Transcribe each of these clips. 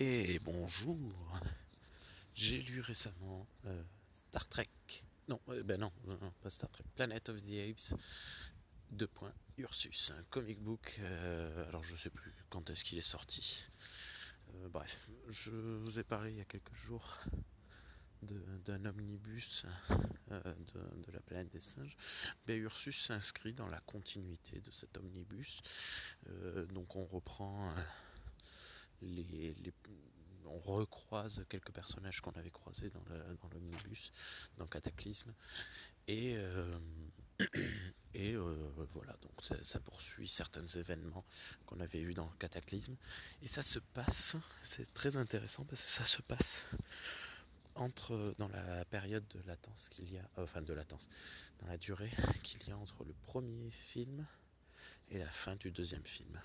Et bonjour. J'ai lu récemment euh, Star Trek. Non, euh, ben non, pas Star Trek. Planet of the Apes. 2. Ursus, un comic book. euh, alors je sais plus quand est-ce qu'il est sorti. Bref, je vous ai parlé il y a quelques jours d'un omnibus de, la planète des singes. Ben, Ursus s'inscrit dans la continuité de cet omnibus. Donc on reprend on recroise quelques personnages qu'on avait croisés dans l'omnibus, dans Cataclysme, et euh, euh, voilà donc ça, ça poursuit certains événements qu'on avait eus dans Cataclysme, et ça se passe, c'est très intéressant parce que ça se passe entre dans la période de latence qu'il y a, euh, enfin de latence, dans la durée qu'il y a entre le premier film et la fin du deuxième film,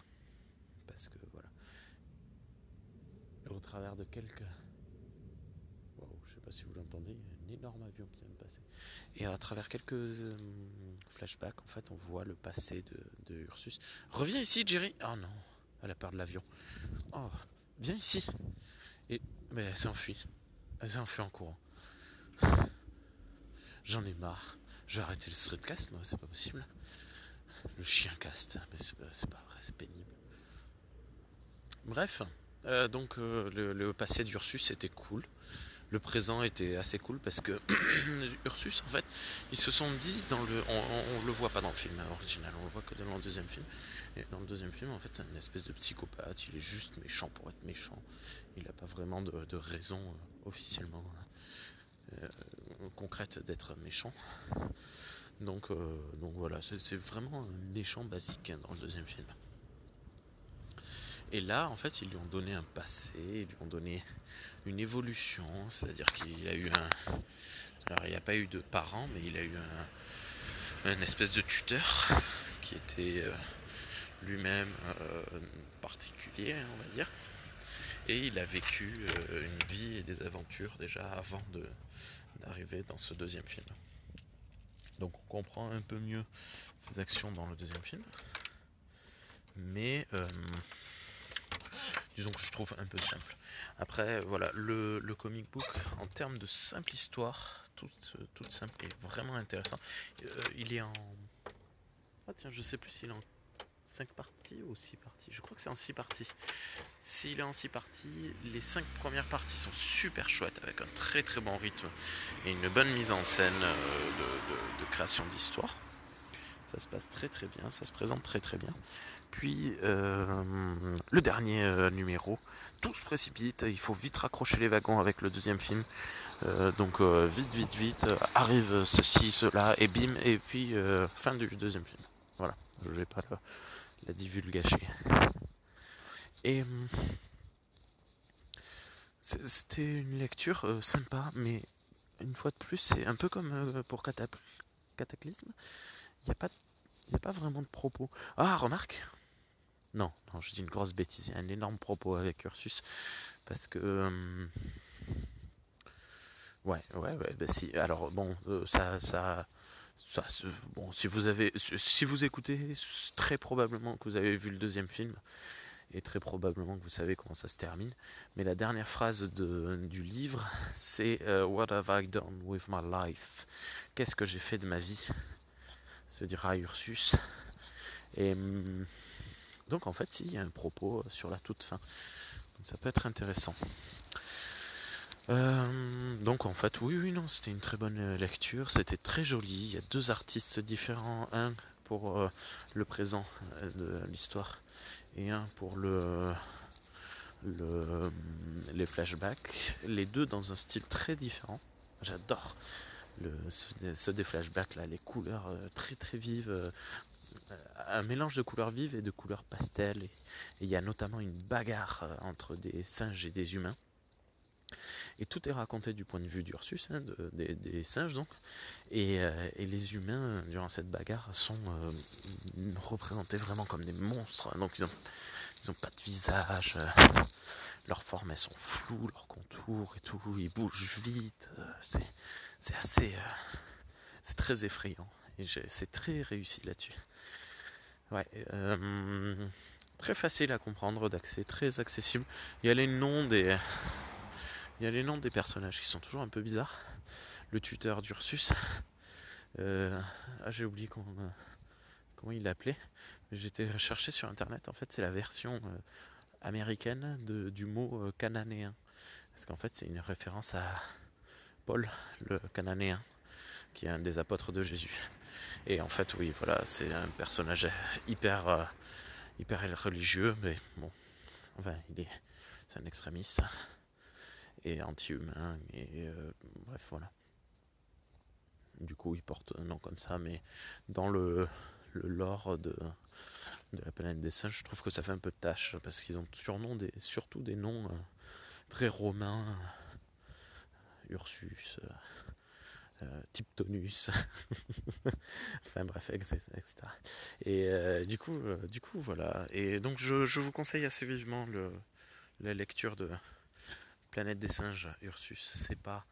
parce que voilà au travers de quelques. Je sais pas si vous l'entendez, un énorme avion qui vient de passer. Et à travers quelques euh, flashbacks, en fait, on voit le passé de, Ursus. Reviens ici, Jerry Oh non, elle a peur de l'avion. Oh, viens ici Et. Mais elle s'est enfuie. Elle s'est enfuie en courant. J'en ai marre. Je vais arrêter le streetcast, moi, c'est pas possible. Le chien cast, mais c'est pas vrai, c'est pénible. Bref, euh, donc euh, le, passé d'Ursus était cool. Le présent était assez cool parce que Ursus, en fait, ils se sont dit dans le, on, on le voit pas dans le film original, on le voit que dans le deuxième film. Et dans le deuxième film, en fait, c'est une espèce de psychopathe. Il est juste méchant pour être méchant. Il n'a pas vraiment de, raison euh, officiellement euh, concrète d'être méchant. Donc, donc voilà, c'est c'est vraiment un méchant basique hein, dans le deuxième film. Et là, en fait, ils lui ont donné un passé, ils lui ont donné une évolution, c'est-à-dire qu'il a eu un. Alors, il n'y a pas eu de parents, mais il a eu un, espèce de tuteur qui était euh, lui-même euh, particulier, on va dire. Et il a vécu euh, une vie et des aventures déjà avant de- d'arriver dans ce deuxième film. Donc, on comprend un peu mieux ses actions dans le deuxième film. Mais. Disons que je trouve un peu simple. Après, voilà, le, comic book, en termes de simple histoire, toute, toute simple et vraiment intéressant, euh, il est en. Ah tiens, je sais plus s'il est en 5 parties ou 6 parties. Je crois que c'est en 6 parties. S'il est en 6 parties, les 5 premières parties sont super chouettes, avec un très très bon rythme et une bonne mise en scène euh, de création d'histoire. Ça se passe très très bien, ça se présente très très bien. Puis euh, le dernier euh, numéro, tout se précipite, il faut vite raccrocher les wagons avec le deuxième film. Euh, donc vite, vite, vite, arrive ceci, cela, et bim, et puis fin du deuxième film. Voilà, je vais pas la, la. Et c'était une lecture sympa, mais une fois de plus, c'est un peu comme pour Cata- Cataclysme. Il n'y a, pas a pas vraiment de propos. Ah, remarque non, non, je dis une grosse bêtise. Il y a un énorme propos avec Ursus. Parce que. euh, Ouais, ouais, ouais. Bah si. Alors, bon, euh, ça. ça, ça bon, si vous avez. Si vous écoutez, très probablement que vous avez vu le deuxième film. Et très probablement que vous savez comment ça se termine. Mais la dernière phrase de, du livre, c'est euh, What have I done with my life? Qu'est-ce que j'ai fait de ma vie? Se dira Ursus. Et. hum, donc en fait, si, il y a un propos sur la toute fin. Ça peut être intéressant. Euh, donc en fait, oui, oui, non, c'était une très bonne euh, lecture. C'était très joli. Il y a deux artistes différents, un pour euh, le présent euh, de l'histoire et un pour le les flashbacks. Les deux dans un style très différent. J'adore le, ceux, des, flashbacks là, les couleurs euh, très très vives. euh, un mélange de couleurs vives et de couleurs pastel. Et il y a notamment une bagarre euh, entre des singes et des humains. Et tout est raconté du point de vue d'Ursus, hein, de- des, des singes donc. Et, et les humains, durant cette bagarre, sont représentés vraiment comme des monstres. Donc ils ont, ils ont pas de visage. leurs formes, elles sont floues, leurs contours et tout. Ils bougent vite. c'est, c'est assez... euh, c'est très effrayant. Et c'est très réussi là-dessus. Ouais, euh, très facile à comprendre, d'accès, très accessible. Il y a les noms des, il y a les noms des personnages qui sont toujours un peu bizarres. Le tuteur d'Ursus, euh, ah j'ai oublié comment, comment il l'appelait. J'étais recherché sur internet. En fait, c'est la version américaine de, du mot cananéen. Parce qu'en fait, c'est une référence à Paul, le cananéen, qui est un des apôtres de Jésus. Et en fait, oui, voilà, c'est un personnage hyper, hyper religieux, mais bon, enfin, il est, c'est un extrémiste et anti-humain, et bref, voilà. Du coup, il porte un nom comme ça, mais dans le, lore de, de la planète des singes, je trouve que ça fait un peu de tâche parce qu'ils ont surnom des, surtout des noms euh, très romains. Ursus, euh, euh, Tiptonus, enfin bref, etc. Et euh, du coup, euh, du coup, voilà. Et donc, je, vous conseille assez vivement la lecture de Planète des singes, Ursus. C'est pas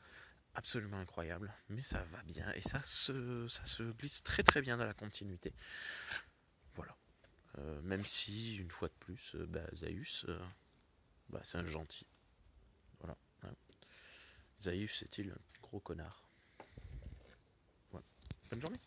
absolument incroyable, mais ça va bien et ça se, glisse très très bien dans la continuité. Voilà. Même si, une fois de plus, bah, Zaius, bah, c'est un gentil. Voilà. hein. Zaius est-il un gros connard? Bonne journée